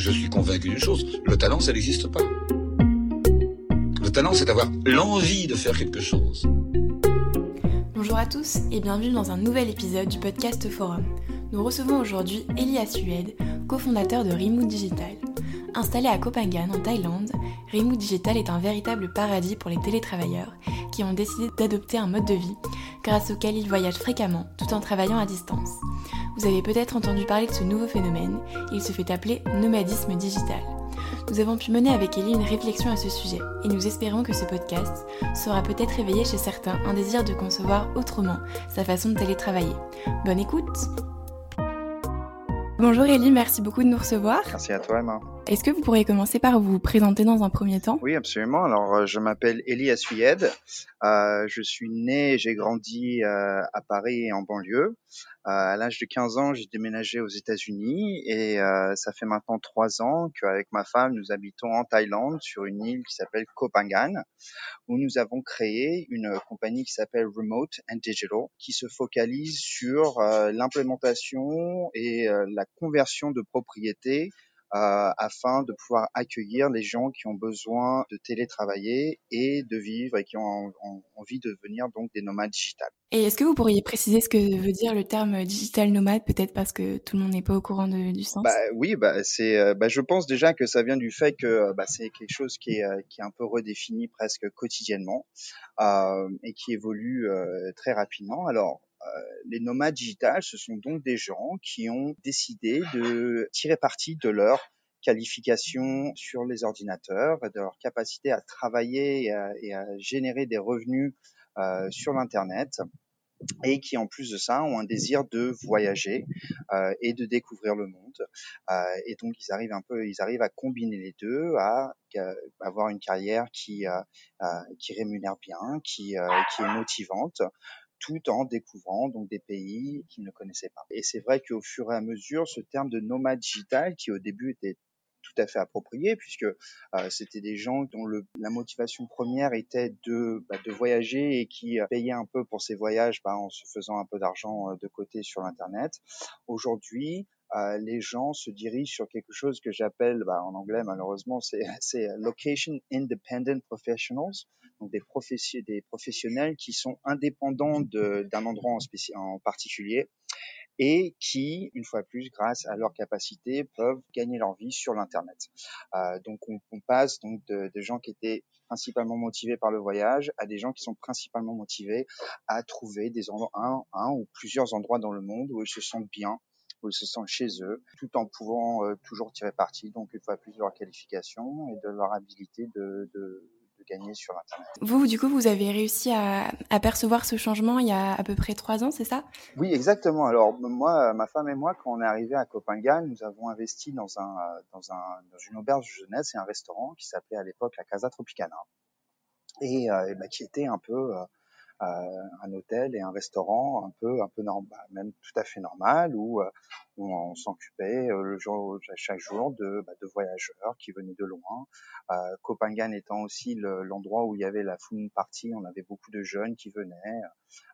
je suis convaincu d'une chose, le talent, ça n'existe pas. Le talent, c'est d'avoir l'envie de faire quelque chose. Bonjour à tous et bienvenue dans un nouvel épisode du podcast Forum. Nous recevons aujourd'hui Elia Sued, cofondateur de Rimou Digital. Installé à Phangan en Thaïlande, Rimou Digital est un véritable paradis pour les télétravailleurs qui ont décidé d'adopter un mode de vie grâce auquel ils voyagent fréquemment tout en travaillant à distance. Vous avez peut-être entendu parler de ce nouveau phénomène, il se fait appeler nomadisme digital. Nous avons pu mener avec Ellie une réflexion à ce sujet et nous espérons que ce podcast saura peut-être réveiller chez certains un désir de concevoir autrement sa façon de télétravailler. Bonne écoute Bonjour Ellie, merci beaucoup de nous recevoir. Merci à toi Emma. Est-ce que vous pourriez commencer par vous présenter dans un premier temps? Oui, absolument. Alors, euh, je m'appelle Elie Assuyed. Euh, je suis né j'ai grandi euh, à Paris et en banlieue. À l'âge de 15 ans, j'ai déménagé aux États-Unis et ça fait maintenant trois ans qu'avec ma femme, nous habitons en Thaïlande sur une île qui s'appelle Koh Phangan, où nous avons créé une compagnie qui s'appelle Remote and Digital, qui se focalise sur l'implémentation et la conversion de propriétés afin de pouvoir accueillir les gens qui ont besoin de télétravailler et de vivre et qui ont, envie de devenir donc des nomades digitales. Et est-ce que vous pourriez préciser ce que veut dire le terme digital nomade, peut-être parce que tout le monde n'est pas au courant de, du sens? Bah, Oui, bah, c'est, euh, bah, je pense déjà que ça vient du fait que bah, c'est quelque chose qui est, euh, qui est un peu redéfini presque quotidiennement euh, et qui évolue euh, très rapidement. Alors, euh, les nomades digitales, ce sont donc des gens qui ont décidé de tirer parti de leur qualification sur les ordinateurs, de leur capacité à travailler et à, générer des revenus euh, sur l'Internet et qui en plus de ça ont un désir de voyager euh, et de découvrir le monde. Euh, et donc ils arrivent un peu ils arrivent à combiner les deux à, avoir une carrière qui euh, rémunère bien qui est motivante tout en découvrant donc des pays qu'ils ne connaissaient pas. Et c'est vrai qu'au fur et à mesure, ce terme de nomade digital, qui au début était tout à fait approprié puisque euh, c'était des gens dont le, la motivation première était de, bah, de voyager et qui euh, payaient un peu pour ces voyages bah, en se faisant un peu d'argent euh, de côté sur Internet. Aujourd'hui, euh, les gens se dirigent sur quelque chose que j'appelle, bah, en anglais malheureusement, c'est location independent professionals, donc des, professionnels qui sont indépendants d'un endroit en, en particulier et qui, une fois plus, grâce à leur capacité, peuvent gagner leur vie sur l'internet. Euh, donc on, on, passe donc de, de, gens qui étaient principalement motivés par le voyage à des gens qui sont principalement motivés à trouver des endroits, un, un ou plusieurs endroits dans le monde où ils se sentent bien où ils se sentent chez eux, tout en pouvant euh, toujours tirer parti, donc une fois plus de leur qualification et de leur habilité de, de gagner sur Internet. Vous, du coup, vous avez réussi à, à, percevoir ce changement il y a à peu près trois ans, c'est ça? Oui, exactement. Alors moi, ma femme et moi, quand on est arrivé à Copenhague, nous avons investi dans, un, dans, un, dans une auberge jeunesse et un restaurant qui s'appelait à l'époque la Casa Tropicana et, euh, et bah, qui était un peu euh, un hôtel et un restaurant un peu un peu normal bah, même tout à fait normal où, euh, où on s'occupait euh, le jour chaque jour de, bah, de voyageurs qui venaient de loin. Euh, Copenhague étant aussi l'endroit où il y avait la full party on avait beaucoup de jeunes qui venaient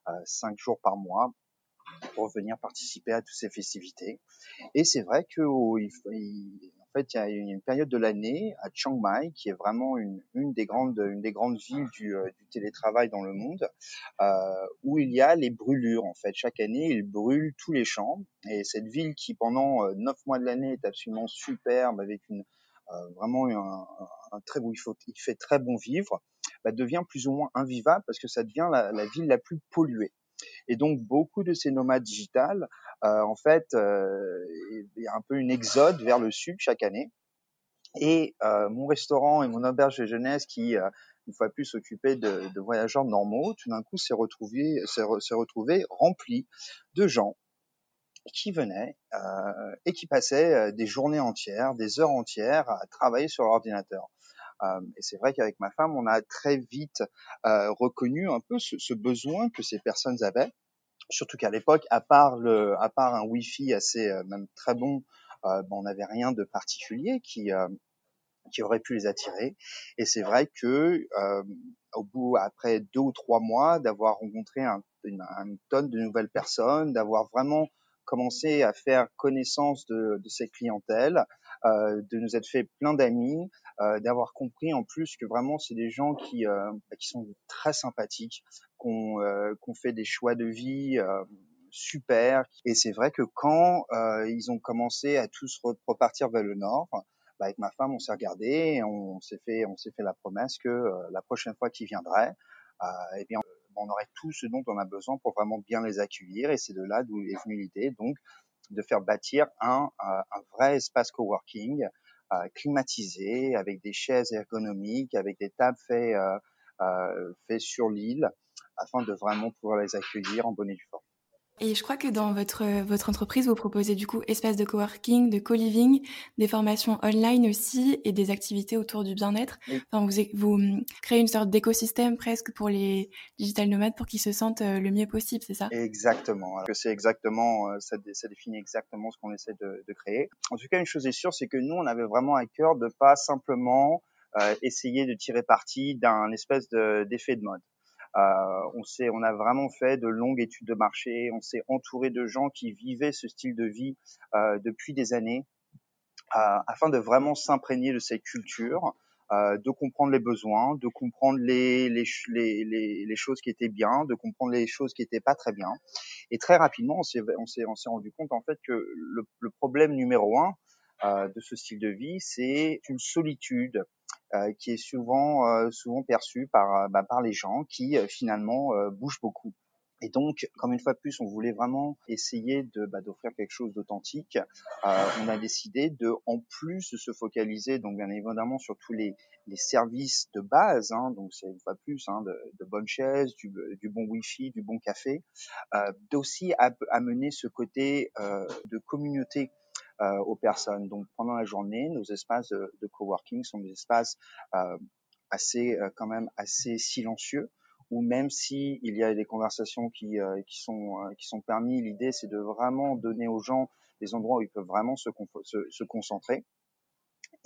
euh, cinq jours par mois pour venir participer à toutes ces festivités. Et c'est vrai que oh, il, il, fait, il y a une période de l'année à Chiang Mai qui est vraiment une, des grandes, villes du, euh, du télétravail dans le monde, euh, où il y a les brûlures. En fait, chaque année, ils brûlent tous les champs. Et cette ville qui, pendant euh, neuf mois de l'année, est absolument superbe, avec vraiment un, très beau, il, fait très bon vivre, bah, devient plus ou moins invivable parce que ça devient la ville la plus polluée. Et donc beaucoup de ces nomades digitales, euh, en fait, euh, il y a un peu une exode vers le sud chaque année. Et euh, mon restaurant et mon auberge de jeunesse qui une fois plus s'occupaient de, voyageurs normaux, tout d'un coup s'est retrouvé rempli de gens qui venaient et qui passaient des journées entières, des heures entières à travailler sur l'ordinateur. Euh, et c'est vrai qu'avec ma femme, on a très vite euh, reconnu un peu ce, ce, besoin que ces personnes avaient. Surtout qu'à l'époque, à part le, à part un Wi-Fi assez euh, même très bon, euh, ben, on n'avait rien de particulier qui qui aurait pu les attirer. Et c'est vrai que au bout, après deux ou trois mois, d'avoir rencontré un, une, une, tonne de nouvelles personnes, d'avoir vraiment commencé à faire connaissance de, de cette clientèle, euh, de nous être fait plein d'amis, euh, d'avoir compris en plus que vraiment c'est des gens qui, euh, bah, qui sont très sympathiques, qu'on euh, qu'on fait des choix de vie euh, super. Et c'est vrai que quand ils ont commencé à tous repartir vers le nord, bah, avec ma femme, on s'est regardé, et on s'est fait, on s'est fait la promesse que la prochaine fois qu'ils viendraient, eh bien, on aurait tout ce dont on a besoin pour vraiment bien les accueillir. Et c'est de là d'où est venue l'idée, donc, de faire bâtir un, un vrai espace coworking euh, climatisé, avec des chaises ergonomiques, avec des tables faites, euh, euh, faites sur l'île, afin de vraiment pouvoir les accueillir en bonne et due forme. Et je crois que dans votre, votre entreprise, vous proposez du coup espace de coworking, de co-living, des formations online aussi et des activités autour du bien-être. Enfin, vous, vous hum, créez une sorte d'écosystème presque pour les digital nomades pour qu'ils se sentent euh, le mieux possible, c'est ça? Exactement. C'est exactement, euh, ça, ça, définit exactement ce qu'on essaie de, de, créer. En tout cas, une chose est sûre, c'est que nous, on avait vraiment à cœur de pas simplement euh, essayer de tirer parti d'un espèce d'effet de mode. Euh, on s'est, on a vraiment fait de longues études de marché. On s'est entouré de gens qui vivaient ce style de vie euh, depuis des années, euh, afin de vraiment s'imprégner de cette culture. Euh, de comprendre les besoins, de comprendre les, les, les, les, choses qui étaient bien, de comprendre les choses qui étaient pas très bien. Et très rapidement, on s'est, on s'est, on s'est rendu compte en fait que le, le problème numéro un euh, de ce style de vie, c'est une solitude qui est souvent euh, souvent perçu par euh, bah, par les gens qui finalement bougent beaucoup. Et donc, comme une fois de plus, on voulait vraiment essayer de bah, d'offrir quelque chose d'authentique. Euh, on a décidé de, en plus se focaliser, donc bien évidemment sur tous les, les services de base, hein, donc c'est une fois de plus hein, de, de, bonnes chaises, du, du, bon wifi, du bon café, euh, d'aussi amener ce côté euh, de communauté euh, aux personnes. Donc pendant la journée, nos espaces de, coworking sont des espaces euh, assez euh, quand même assez silencieux où même si il y a des conversations qui, qui sont qui sont permis, l'idée c'est de vraiment donner aux gens des endroits où ils peuvent vraiment se, se, se concentrer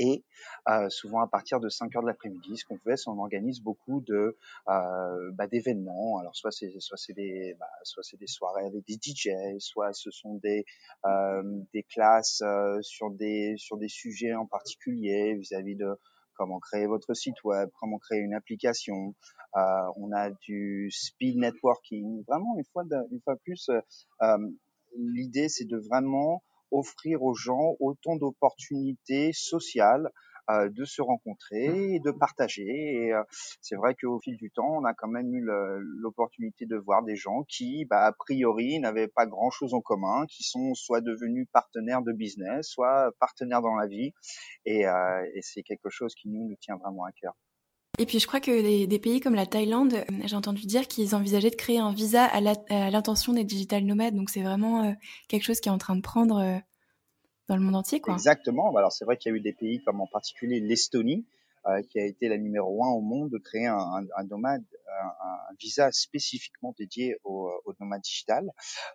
et euh, souvent à partir de 5 heures de l'après-midi, ce qu'on fait, c'est on organise beaucoup de euh, bah, d'événements. Alors soit c'est soit c'est des bah, soit c'est des soirées avec des DJ, soit ce sont des euh, des classes euh, sur des sur des sujets en particulier vis-à-vis de comment créer votre site web, comment créer une application. Euh, on a du speed networking. Vraiment une fois de, une fois plus, euh, l'idée c'est de vraiment offrir aux gens autant d'opportunités sociales euh, de se rencontrer et de partager. Et euh, c'est vrai qu'au fil du temps, on a quand même eu l'opportunité de voir des gens qui, bah, a priori, n'avaient pas grand-chose en commun, qui sont soit devenus partenaires de business, soit partenaires dans la vie. Et, euh, et c'est quelque chose qui nous, nous tient vraiment à cœur. Et puis je crois que des, pays comme la Thaïlande, euh, j'ai entendu dire qu'ils envisageaient de créer un visa à l'intention des digital nomades. Donc c'est vraiment euh, quelque chose qui est en train de prendre euh, dans le monde entier. Exactement. Alors c'est vrai qu'il y a eu des pays comme en particulier l'Estonie, qui a été la numéro un au monde de créer un, un, un nomade, un, un, visa spécifiquement dédié au, au nomade digital.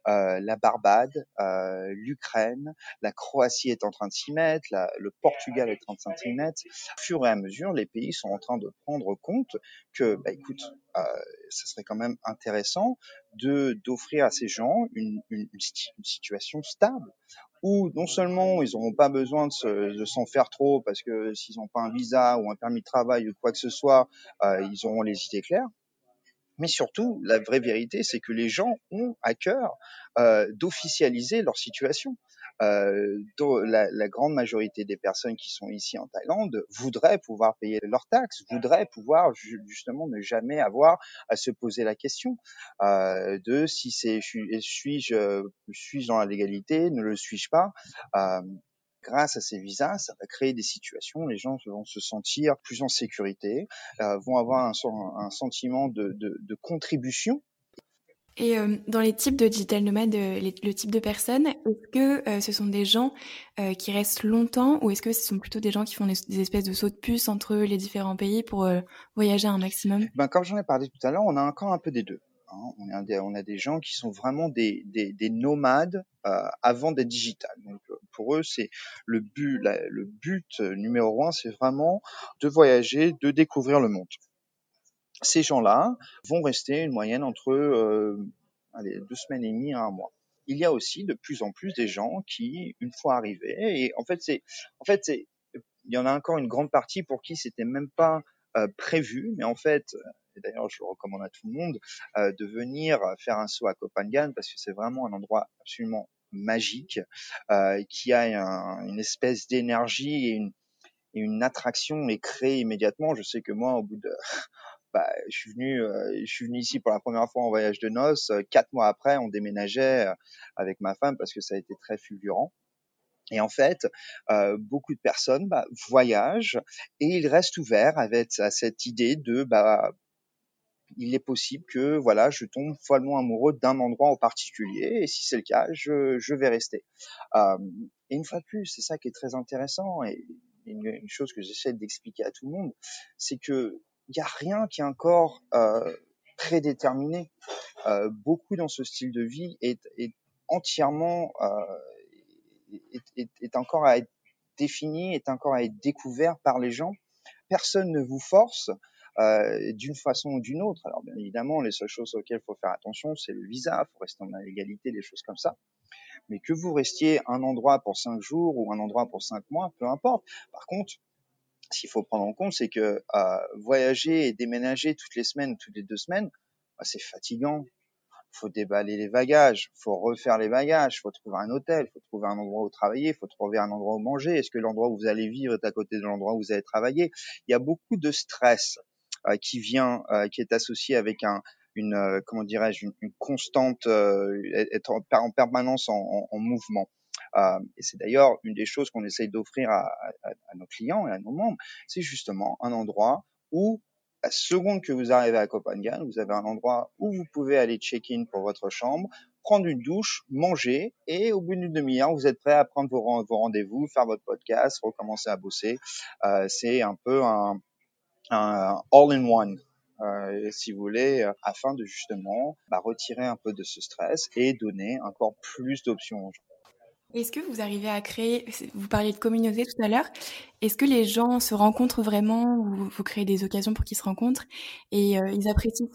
Euh, la Barbade, euh, l'Ukraine, la Croatie est en train de s'y mettre, la, le Portugal est en train de s'y mettre. Au fur et à mesure, les pays sont en train de prendre compte que, bah, écoute, euh, ça serait quand même intéressant de d'offrir à ces gens une, une, une situation stable où non seulement ils n'auront pas besoin de, s'en faire trop parce que s'ils n'ont pas un visa ou un permis de travail ou quoi que ce soit, euh, ils auront les idées claires. Mais surtout, la vraie vérité, c'est que les gens ont à cœur euh, d'officialiser leur situation. Euh, la, la, grande majorité des personnes qui sont ici en Thaïlande voudraient pouvoir payer leurs taxes, voudraient pouvoir justement ne jamais avoir à se poser la question euh, de si c'est suis-je suis-je dans la légalité, ne le suis-je pas. Euh, grâce à ces visas, ça va créer des situations les gens vont se sentir plus en sécurité, euh, vont avoir un, un sentiment de, de, de contribution et euh, dans les types de digital nomades, euh, le type de personnes, est-ce que euh, ce sont des gens qui restent longtemps ou est-ce que ce sont plutôt des gens qui font des, espèces de sauts de puce entre les différents pays pour voyager un maximum? Ben, Comme j'en ai parlé tout à l'heure, on a encore un peu des deux. Hein. On, a des, gens qui sont vraiment des, des, des nomades avant d'être digital. Donc pour eux, c'est le but numéro un, c'est vraiment de voyager, de découvrir le monde ces gens-là vont rester une moyenne entre euh, deux semaines et demie à un mois. il y a aussi de plus en plus des gens qui, une fois arrivés, et en fait, il y en a encore une grande partie pour qui c'était même pas euh, prévu, mais en fait, et d'ailleurs je le recommande à tout le monde, euh, de venir faire un saut à Copenhague parce que c'est vraiment un endroit absolument magique, qui a une espèce d'énergie et une, et une attraction est créée immédiatement. Je sais que moi, au bout de bah, je suis venu, euh, je suis venu ici pour la première fois en voyage de noces. Euh, quatre mois après, on déménageait euh, avec ma femme parce que ça a été très fulgurant. Et en fait, beaucoup de personnes bah, voyagent et ils restent ouverts avec à cette idée de bah il est possible que voilà je tombe follement amoureux d'un endroit en particulier et si c'est le cas, je, vais rester. Et une fois de plus, c'est ça qui est très intéressant et une chose que j'essaie d'expliquer à tout le monde, c'est que il n'y a rien qui est encore euh, prédéterminé. Euh, beaucoup dans ce style de vie est, est entièrement euh, est, est, encore à être défini, est encore à être découvert par les gens. Personne ne vous force euh, d'une façon ou d'une autre. Alors bien évidemment, les seules choses auxquelles il faut faire attention, c'est le visa, il faut rester en légalité, des choses comme ça. Mais que vous restiez un endroit pour cinq jours ou un endroit pour cinq mois, peu importe. Par contre, ce qu'il faut prendre en compte, c'est que euh, voyager et déménager toutes les semaines, toutes les deux semaines, bah, c'est fatigant. Faut déballer les bagages, faut refaire les bagages, faut trouver un hôtel, faut trouver un endroit où travailler, faut trouver un endroit où manger. Est-ce que l'endroit où vous allez vivre est à côté de l'endroit où vous allez travailler? Il y a beaucoup de stress euh, qui vient, euh, qui est associé avec un, une, euh, comment dirais-je, une, une, constante, euh, être en, en permanence en, en, en mouvement. Euh, et c'est d'ailleurs une des choses qu'on essaye d'offrir à, à, à, nos clients et à nos membres, c'est justement un endroit où, la seconde que vous arrivez à Copenhague, vous avez un endroit où vous pouvez aller check-in pour votre chambre, prendre une douche, manger, et au bout d'une demi-heure, vous êtes prêt à prendre vos, rendez-vous, faire votre podcast, recommencer à bosser. Euh, c'est un peu un, un all-in-one. Euh, si vous voulez, euh, afin de justement bah, retirer un peu de ce stress et donner encore plus d'options aux gens. Est-ce que vous arrivez à créer, vous parliez de communauté tout à l'heure, est-ce que les gens se rencontrent vraiment ou vous créez des occasions pour qu'ils se rencontrent et euh, ils apprécient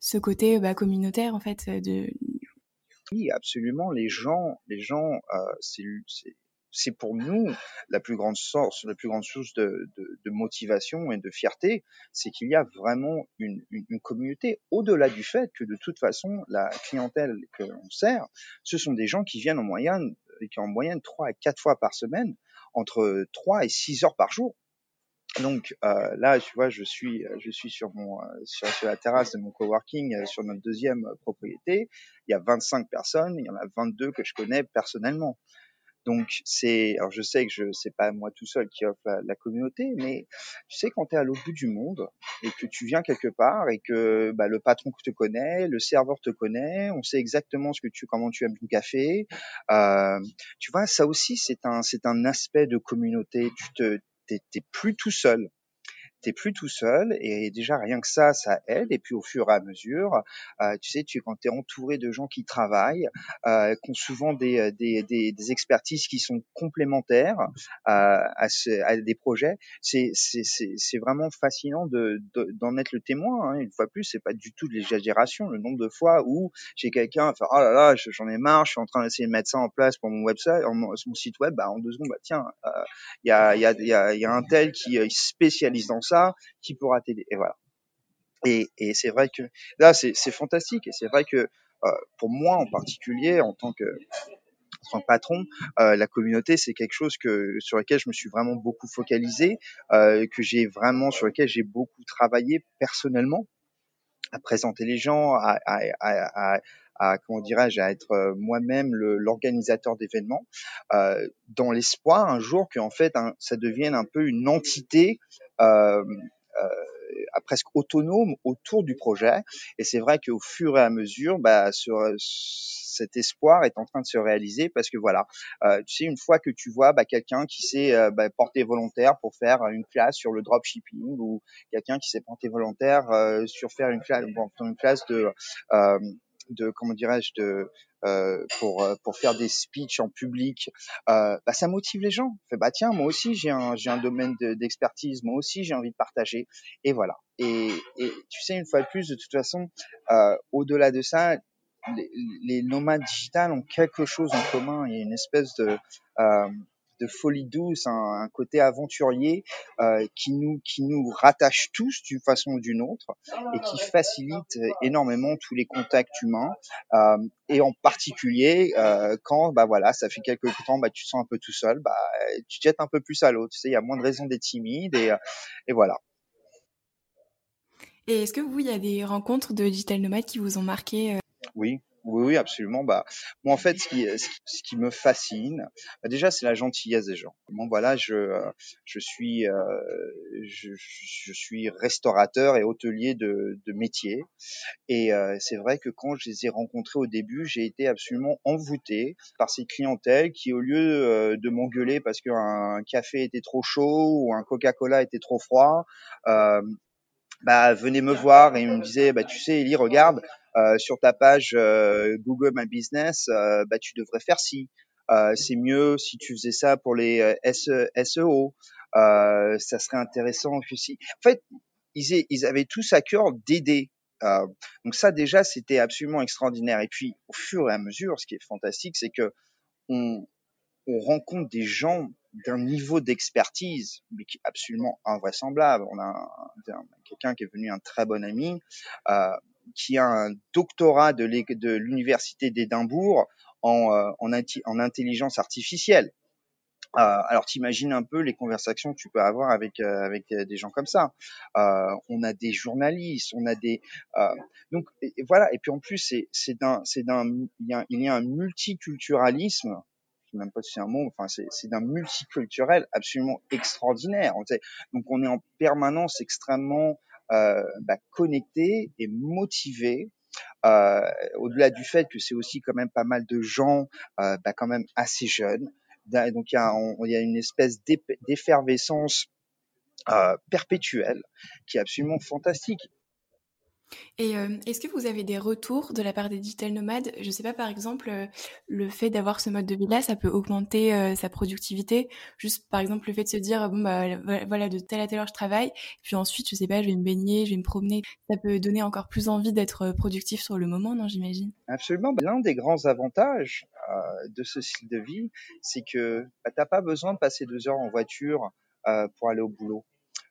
ce, côté bah, communautaire en fait de... Oui, absolument. Les gens, les gens, euh, c'est pour nous la plus grande source, la plus grande source de, motivation et de fierté, c'est qu'il y a vraiment une, une communauté au-delà du fait que de toute façon la clientèle que l'on sert, ce sont des gens qui viennent en moyenne, qui en moyenne trois à quatre fois par semaine, entre trois et six heures par jour. Donc euh, là, tu vois, je suis, je suis sur mon, sur, sur la terrasse de mon coworking, sur notre deuxième propriété. Il y a 25 personnes, il y en a 22 que je connais personnellement. Donc c'est, alors je sais que je c'est pas moi tout seul qui offre la, la communauté, mais tu sais quand tu es à l'autre bout du monde et que tu viens quelque part et que bah, le patron te connaît, le serveur te connaît, on sait exactement ce que tu comment tu aimes ton café, euh, tu vois ça aussi c'est un c'est un aspect de communauté. Tu te t'es plus tout seul t'es plus tout seul et déjà rien que ça, ça aide. Et puis au fur et à mesure, euh, tu sais, tu quand t'es entouré de gens qui travaillent, euh, qui ont souvent des, euh, des, des, des, expertises qui sont complémentaires euh, à, ce, à, des projets, c'est c'est vraiment fascinant de d'en être le témoin. Hein. Une fois plus, c'est pas du tout de l'exagération. Le nombre de fois où j'ai quelqu'un, enfin oh là là, j'en ai marre, je suis en train d'essayer de mettre ça en place pour mon website, mon, site web, bah en deux secondes, bah tiens, il y a y a y y a un tel qui spécialise dans qui pourra t'aider. Et voilà. Et, c'est vrai que là, c'est fantastique. Et c'est vrai que euh, pour moi en particulier, en tant que, en que patron, euh, la communauté, c'est quelque chose que sur lequel je me suis vraiment beaucoup focalisé, euh, que j'ai vraiment sur lequel j'ai beaucoup travaillé personnellement à présenter les gens, à, comment dirais-je à être moi-même l'organisateur d'événements euh, dans l'espoir un jour qu'en fait un, ça devienne un peu une entité euh, euh, presque autonome autour du projet. Et c'est vrai qu'au fur et à mesure, bah, sur, cet espoir est en train de se réaliser parce que voilà, euh, tu sais, une fois que tu vois bah, quelqu'un qui s'est euh, bah, porté volontaire pour faire une classe sur le dropshipping ou quelqu'un qui s'est porté volontaire euh, sur faire une classe, une classe de de comment dirais-je de euh, pour pour faire des speeches en public, euh, bah, ça motive les gens. Fait, bah tiens, moi aussi j'ai un j'ai un domaine d'expertise, moi aussi j'ai envie de partager. Et voilà. Et, et, tu sais une fois de plus, de toute façon, euh, au-delà de ça, les, les, nomades digitales ont quelque chose en commun. Il y a une espèce de euh, de folie douce, un, un côté aventurier euh, qui nous qui nous rattache tous d'une façon ou d'une autre et qui facilite énormément tous les contacts humains euh, et en particulier euh, quand bah voilà ça fait quelques temps bah tu te sens un peu tout seul bah tu te jettes un peu plus à l'autre tu sais il y a moins de raisons d'être timide et et voilà. Et est-ce que vous il y a des rencontres de digital nomades qui vous ont marqué oui oui, oui, absolument. Bah, moi, en fait, ce qui, ce qui me fascine, bah, déjà, c'est la gentillesse des gens. Bon, voilà, je, je suis, euh, je, je, suis restaurateur et hôtelier de, de métier. Et euh, c'est vrai que quand je les ai rencontrés au début, j'ai été absolument envoûté par ces clientèles qui, au lieu euh, de m'engueuler parce qu'un café était trop chaud ou un Coca-Cola était trop froid, euh, bah, venez me voir et me disait, bah, tu sais, Eli, regarde, euh, sur ta page euh, Google My Business, euh, bah, tu devrais faire ci. c'est mieux si tu faisais ça pour les SEO. ça serait intéressant aussi. En fait, ils, ils avaient tous à cœur d'aider. donc ça déjà, c'était absolument extraordinaire. Et puis, au fur et à mesure, ce qui est fantastique, c'est que on, on rencontre des gens d'un niveau d'expertise mais qui est absolument invraisemblable. On a quelqu'un qui est venu un très bon ami, euh, qui a un doctorat de l'université d'Édimbourg en, euh, en, en, intelligence artificielle. Euh, alors t'imagines un peu les conversations que tu peux avoir avec euh, avec des gens comme ça. Euh, on a des journalistes, on a des euh, donc et, voilà. Et puis en plus c'est c'est d'un c'est d'un il y a, un multiculturalisme même pas si c'est un mot, enfin c'est d'un multiculturel absolument extraordinaire. Donc on est en permanence extrêmement euh, bah, connecté et motivé. Euh, au-delà du fait que c'est aussi quand même pas mal de gens euh, bah, quand même assez jeunes. Donc il y a, une espèce d'effervescence perpétuelle qui est absolument fantastique. Et euh, est-ce que vous avez des retours de la part des digital nomades? Je sais pas, par exemple, euh, le fait d'avoir ce mode de vie-là, ça peut augmenter euh, sa productivité. Juste, par exemple, le fait de se dire, bon, bah, voilà, de telle à telle heure, je travaille. Puis ensuite, je sais pas, je vais me baigner, je vais me promener. Ça peut donner encore plus envie d'être productif sur le moment, non, j'imagine? Absolument. L'un des grands avantages de ce style de vie, c'est que bah, tu n'as pas besoin de passer deux heures en voiture pour aller au boulot.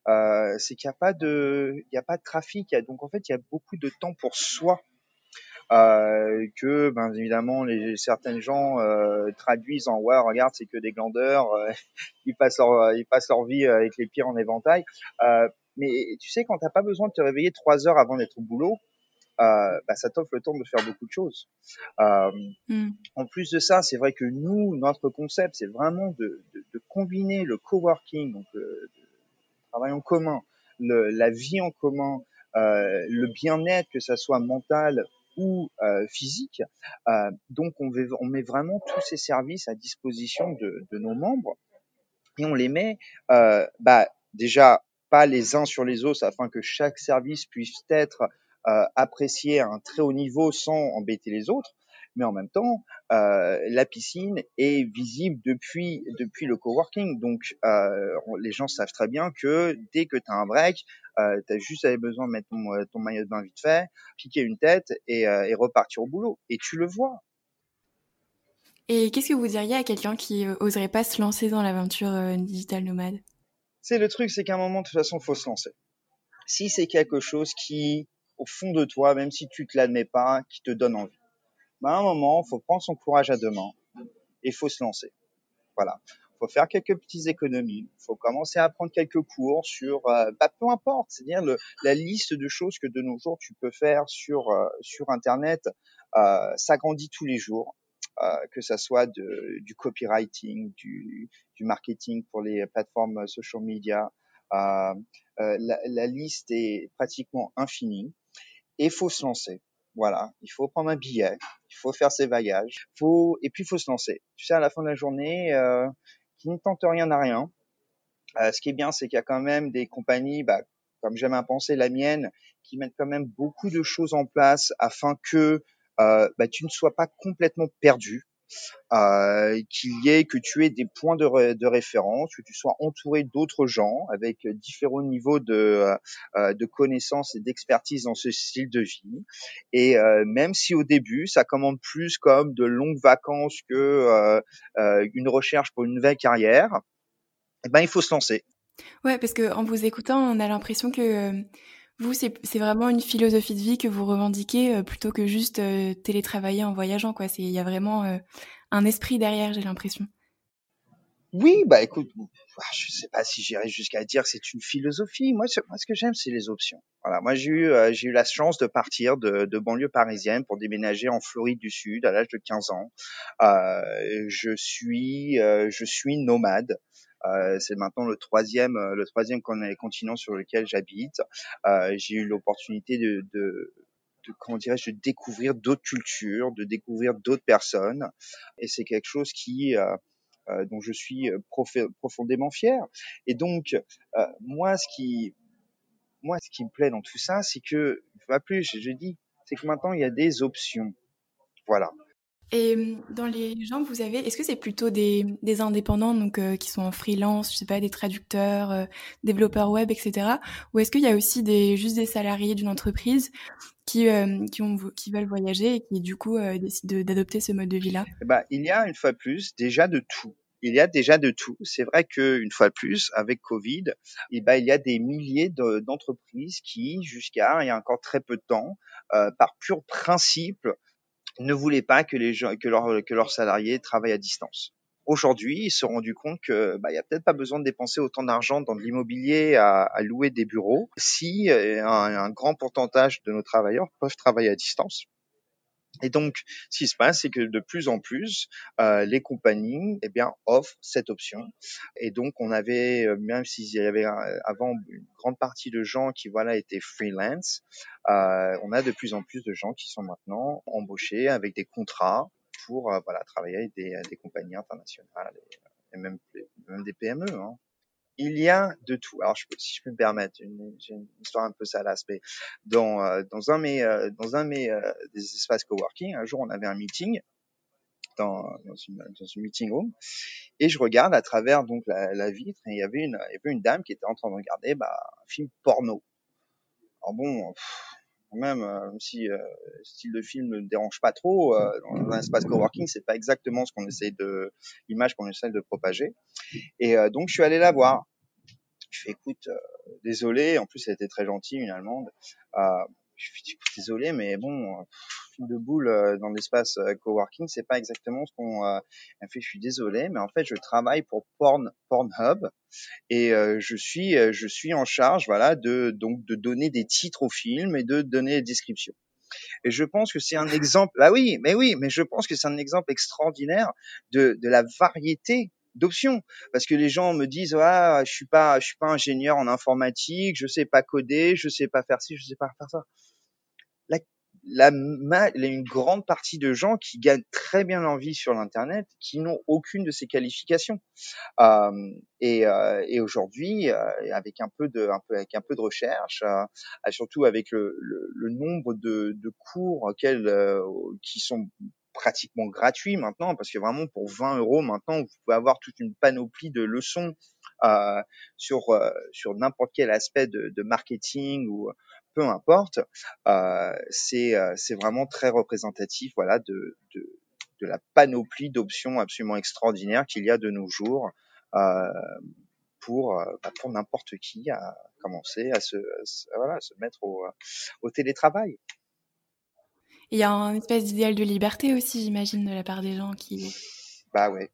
Euh, c'est qu'il n'y a pas de, il y a pas de trafic. Donc en fait, il y a beaucoup de temps pour soi. Euh, que ben évidemment les certaines gens euh, traduisent en ouais regarde c'est que des glandeurs ils passent leur ils passent leur vie avec les pieds en éventail mais tu sais quand t'as pas besoin de te réveiller trois heures avant d'être au boulot euh, bah, ça t'offre le temps de faire beaucoup de choses. Euh, mm. En plus de ça, c'est vrai que nous, notre concept, c'est vraiment de, de, de, combiner le coworking, donc le, travail en commun, la vie en commun, euh, le bien-être, que ça soit mental ou euh, physique. Euh, donc on, met vraiment tous ces services à disposition de, nos membres et on les met bah, déjà pas les uns sur les autres afin que chaque service puisse être apprécié à un très haut niveau sans embêter les autres mais en même temps, euh, la piscine est visible depuis depuis le coworking. Donc, euh, les gens savent très bien que dès que tu as un break, euh, tu as juste besoin de mettre ton, ton, maillot de bain vite fait, piquer une tête et, et repartir au boulot. Et tu le vois. Et qu'est-ce que vous diriez à quelqu'un qui oserait pas se lancer dans l'aventure digital nomade? C'est le truc, c'est qu'à un moment, de toute façon, faut se lancer. Si c'est quelque chose qui, au fond de toi, même si tu te l'admets pas, qui te donne envie bah, à un moment, faut prendre son courage à deux mains et faut se lancer. Voilà. Faut faire quelques petites économies. Faut commencer à prendre quelques cours sur, euh, bah, peu importe, c'est-à-dire la liste de choses que de nos jours tu peux faire sur euh, sur Internet euh, s'agrandit tous les jours. Euh, que ça soit du copywriting, du, marketing pour les plateformes social media, euh, la, la liste est pratiquement infinie et faut se lancer. Voilà, il faut prendre un billet, il faut faire ses bagages, faut et puis faut se lancer. Tu sais, à la fin de la journée, euh, qui ne tente rien à rien. Euh, ce qui est bien, c'est qu'il y a quand même des compagnies, bah, comme j'aime à penser la mienne, qui mettent quand même beaucoup de choses en place afin que euh, bah, tu ne sois pas complètement perdu. Euh, qu'il y ait que tu aies des points de, référence, que tu sois entouré d'autres gens avec différents niveaux de, euh, de connaissances et d'expertise dans ce style de vie. Et euh, même si au début ça commande plus comme de longues vacances que euh, euh, une recherche pour une nouvelle carrière, eh ben il faut se lancer. Ouais, parce que en vous écoutant, on a l'impression que vous, c'est vraiment une philosophie de vie que vous revendiquez euh, plutôt que juste euh, télétravailler en voyageant. Quoi. Il y a vraiment euh, un esprit derrière, j'ai l'impression. Oui, bah écoute, je sais pas si j'irais jusqu'à dire que c'est une philosophie. Moi, ce, que j'aime, c'est les options. Voilà, moi j'ai eu la chance de partir de, de, banlieue parisienne pour déménager en Floride du Sud à l'âge de 15 ans. je suis je suis nomade. Euh, c'est maintenant le troisième, euh, le troisième continent sur lequel j'habite. Euh, j'ai eu l'opportunité de, de de, comment dirais-je, de découvrir d'autres cultures, de découvrir d'autres personnes. Et c'est quelque chose qui, euh, euh, dont je suis profondément fier. Et donc, euh, moi, ce qui, moi, ce qui me plaît dans tout ça, c'est que, pas plus, je dis, c'est que maintenant, il y a des options. Voilà. Et mmh, dans les gens que vous avez, est-ce que c'est plutôt des, indépendants donc euh, qui sont en freelance, je sais pas, des traducteurs, euh, développeurs web, etc. Ou est-ce qu'il y a aussi des juste des salariés d'une entreprise qui euh, qui, veulent voyager et qui du coup décident d'adopter ce mode de vie là bah, il y a une fois plus déjà de tout. Il y a déjà de tout. C'est vrai que une fois plus, avec Covid, eh ben, il y a des milliers d'entreprises qui, jusqu'à il y a encore très peu de temps, par pur principe, ne voulaient pas que les gens, que, leur, que leurs salariés travaillent à distance. Aujourd'hui, ils se sont rendus compte que bah, il y a peut-être pas besoin de dépenser autant d'argent dans de l'immobilier à, à, louer des bureaux si euh, un, un grand pourcentage de nos travailleurs peuvent travailler à distance. Et donc, ce qui se passe, c'est que de plus en plus, euh, les compagnies eh bien, offrent cette option. Et donc, on avait, euh, même s'il y avait euh, avant une grande partie de gens qui voilà étaient freelance, euh, on a de plus en plus de gens qui sont maintenant embauchés avec des contrats pour euh, voilà travailler avec des, des compagnies internationales et, et même, même, des PME. Hein il y a de tout. Alors, je si je peux me permettre, j'ai une, histoire un peu salace, mais dans, euh, dans un mes, euh, dans un mes, euh, des espaces coworking, un jour, on avait un meeting dans, dans, une, dans une meeting room, et je regarde à travers donc la, la vitre, et il y avait une, il y avait une dame qui était en train de regarder bah, un film porno. Alors bon, même, même si euh, style de film ne dérange pas trop, euh, dans un espace coworking, c'est pas exactement ce qu'on essaie de l'image qu'on essaie de propager. Et euh, donc je suis allé la voir. Je fais écoute, désolé, en plus elle était très gentille, une allemande. je écoute, désolé, mais bon, de boule dans l'espace coworking, c'est pas exactement ce qu'on. elle fait, je suis désolé, mais en fait je travaille pour Porn Pornhub et euh, je suis je suis en charge voilà de donc de donner des titres aux films et de donner des descriptions. Et je pense que c'est un exemple. Ah oui, mais oui, mais je pense que c'est un exemple extraordinaire de de la variété d'options parce que les gens me disent ah je suis pas je suis pas ingénieur en informatique je sais pas coder je sais pas faire ci je sais pas faire ça la, une grande partie de gens qui gagnent très bien leur vie sur l'internet, qui n'ont aucune de ces qualifications. Euh, et, euh, et aujourd'hui, euh, avec un peu de, un peu avec un peu de recherche, euh, surtout avec le, le, le nombre de, de cours auxquels, euh, qui sont pratiquement gratuits maintenant, parce que vraiment pour 20 euros maintenant, vous pouvez avoir toute une panoplie de leçons euh, sur sur n'importe quel aspect de, de marketing ou peu importe, euh, c'est euh, c'est vraiment très représentatif, voilà, de, de, de la panoplie d'options absolument extraordinaires qu'il y a de nos jours euh, pour bah, pour n'importe qui à commencer à se, voilà, à se mettre au, au télétravail. Il y a un espèce d'idéal de liberté aussi, j'imagine, de la part des gens qui. Bah oui.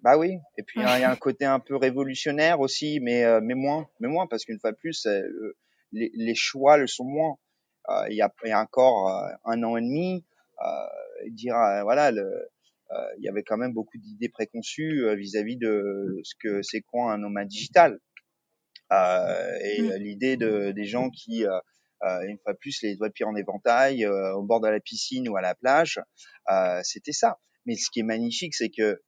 Bah oui. Et puis il y a un côté un peu révolutionnaire aussi, mais mais moins, mais moins parce qu'une fois de plus, les, les, choix le sont moins. Euh, il, y a, il y a encore euh, un an et demi, euh, dire voilà, le, il y avait quand même beaucoup d'idées préconçues vis-à-vis de ce que c'est quoi un nomade digital. et mmh. l'idée de, des gens qui euh, une fois plus les doigts de pied en éventail euh, au bord de la piscine ou à la plage. Euh, C'était ça. Mais ce qui est magnifique, c'est que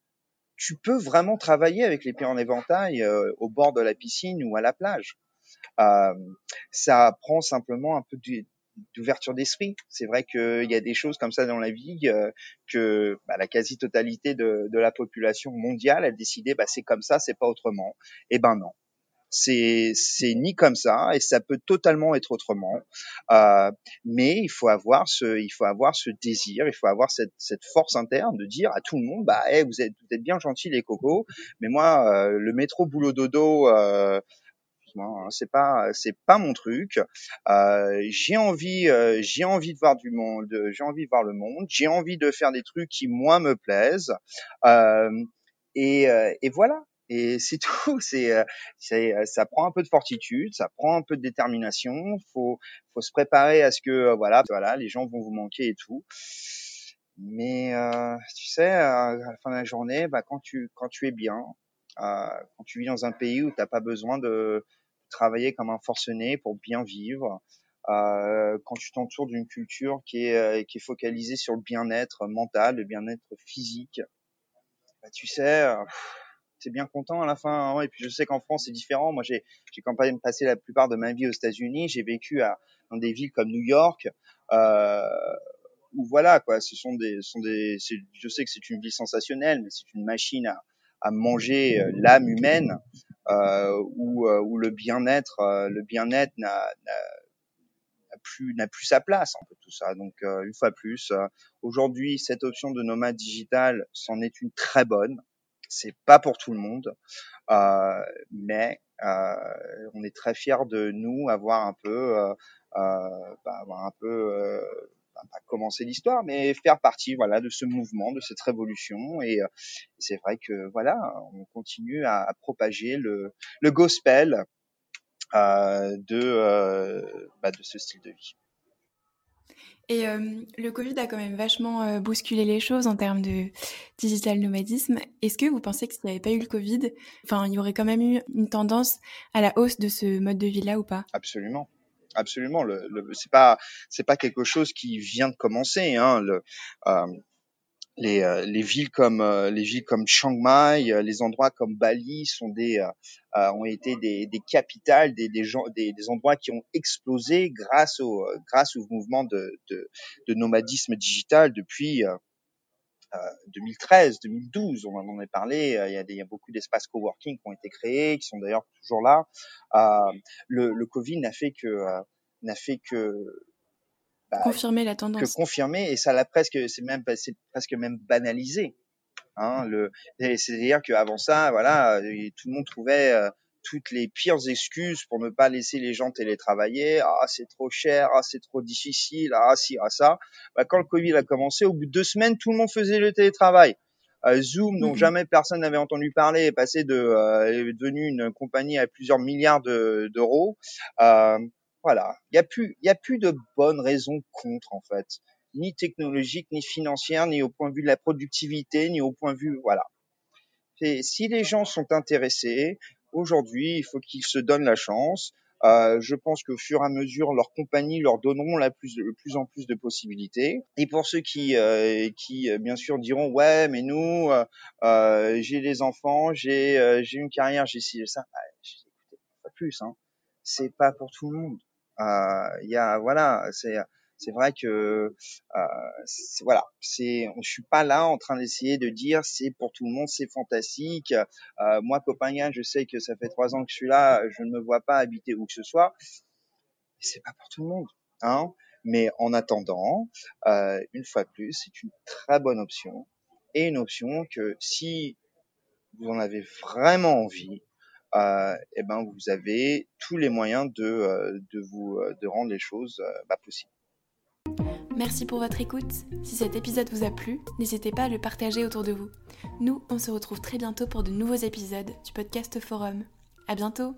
tu peux vraiment travailler avec les pieds en éventail au bord de la piscine ou à la plage. Euh, ça prend simplement un peu d'ouverture d'esprit. C'est vrai qu'il y a des choses comme ça dans la vie euh, que bah, la quasi-totalité de, la population mondiale a décidé, bah, c'est comme ça, c'est pas autrement. Eh ben non, c'est ni comme ça et ça peut totalement être autrement. Euh, mais il faut avoir ce il faut avoir ce désir, il faut avoir cette force interne de dire à tout le monde, bah hey, vous êtes vous êtes bien gentils les cocos, mais moi euh, le métro boulot dodo Hein, c'est pas c'est pas mon truc. Euh, j'ai envie euh, j'ai envie de voir du monde, j'ai envie de voir le monde, j'ai envie de faire des trucs qui moi me plaisent. Euh, et, et voilà. Et c'est tout. C'est, c'est, ça prend un peu de fortitude, ça prend un peu de détermination. Faut, faut se préparer à ce que, voilà, voilà, les gens vont vous manquer et tout. Mais tu sais, à la fin de la journée, bah, quand tu, quand tu es bien, quand tu vis dans un pays où t'as pas besoin de, travailler comme un forcené pour bien vivre. Euh, quand tu t'entoures d'une culture qui est, euh, qui est focalisée sur le bien-être mental, le bien-être physique, bah, tu sais, euh, t'es bien content à la fin. Hein. Et puis je sais qu'en France c'est différent. Moi j'ai j'ai quand même passé la plupart de ma vie aux États-Unis. J'ai vécu à, dans des villes comme New York. Euh, où voilà quoi, ce sont des, sont des, je sais que c'est une ville sensationnelle, mais c'est une machine à, à manger euh, l'âme humaine où, euh, où le bien-être le bien-être n'a plus n'a plus sa place en fait tout ça. Donc une fois plus aujourd'hui cette option de nomade digital c'en est une très bonne. C'est pas pour tout le monde euh, mais euh, on est très fiers de nous avoir un peu euh, bah, avoir un peu commencer l'histoire, mais faire partie voilà de ce mouvement, de cette révolution. Et, euh, c'est vrai que voilà, on continue à, à propager le, le gospel euh, de euh, bah, de ce style de vie. Et euh, le Covid a quand même vachement bousculé les choses en termes de digital nomadisme. Est-ce que vous pensez que s'il n'y avait pas eu le Covid, enfin, il y aurait quand même eu une tendance à la hausse de ce mode de vie-là ou pas? Absolument absolument. Le, le c'est pas c'est pas quelque chose qui vient de commencer. Hein. Le, euh, les, euh, les villes comme euh, les villes comme Chiang Mai, euh, les endroits comme Bali sont des ont été des, des capitales, des, des, gens, des, des, endroits qui ont explosé grâce au grâce au mouvement de, de, de nomadisme digital depuis 2013, 2012, on en a parlé. Il y a, des, il y a beaucoup d'espaces coworking qui ont été créés, qui sont d'ailleurs toujours là. Euh, le, le, Covid n'a fait que n'a fait que bah, confirmer la tendance. Que confirmer et ça l'a presque, c'est même, c'est presque même banalisé. Hein, le, c'est-à-dire qu'avant ça, voilà, tout le monde trouvait euh, toutes les pires excuses pour ne pas laisser les gens télétravailler. Ah, c'est trop cher, ah, c'est trop difficile, ah, si, ah, ça. Bah, quand le Covid a commencé, au bout de deux semaines, tout le monde faisait le télétravail. Euh, Zoom, dont mmh jamais personne n'avait entendu parler, est passé de, euh, est devenu une compagnie à plusieurs milliards d'euros. euh, voilà, il n'y a plus, il y a plus de bonnes raisons contre en fait, ni technologiques, ni financières, ni au point de vue de la productivité, ni au point de vue, voilà. Et si les gens sont intéressés, aujourd'hui, il faut qu'ils se donnent la chance. Euh, je pense qu'au fur et à mesure, leurs compagnies leur donneront la plus, de plus en plus de possibilités. Et pour ceux qui, euh, qui euh, bien sûr diront ouais, mais nous, euh, euh j'ai des enfants, j'ai, euh, j'ai une carrière, j'ai ci, ça, bah, pas plus. Hein. C'est pas pour tout le monde. Il y a voilà, c'est c'est vrai que euh, voilà, c'est, je suis pas là en train d'essayer de dire c'est pour tout le monde, c'est fantastique. Euh, moi, Copenhague, je sais que ça fait trois ans que je suis là, je ne me vois pas habiter où que ce soit. C'est pas pour tout le monde, hein. Mais en attendant, euh, une fois de plus, c'est une très bonne option et une option que si vous en avez vraiment envie, euh, eh ben vous avez tous les moyens de, euh, de vous de rendre les choses bah, possibles. Merci pour votre écoute. Si cet épisode vous a plu, n'hésitez pas à le partager autour de vous. Nous, on se retrouve très bientôt pour de nouveaux épisodes du podcast Forum. À bientôt!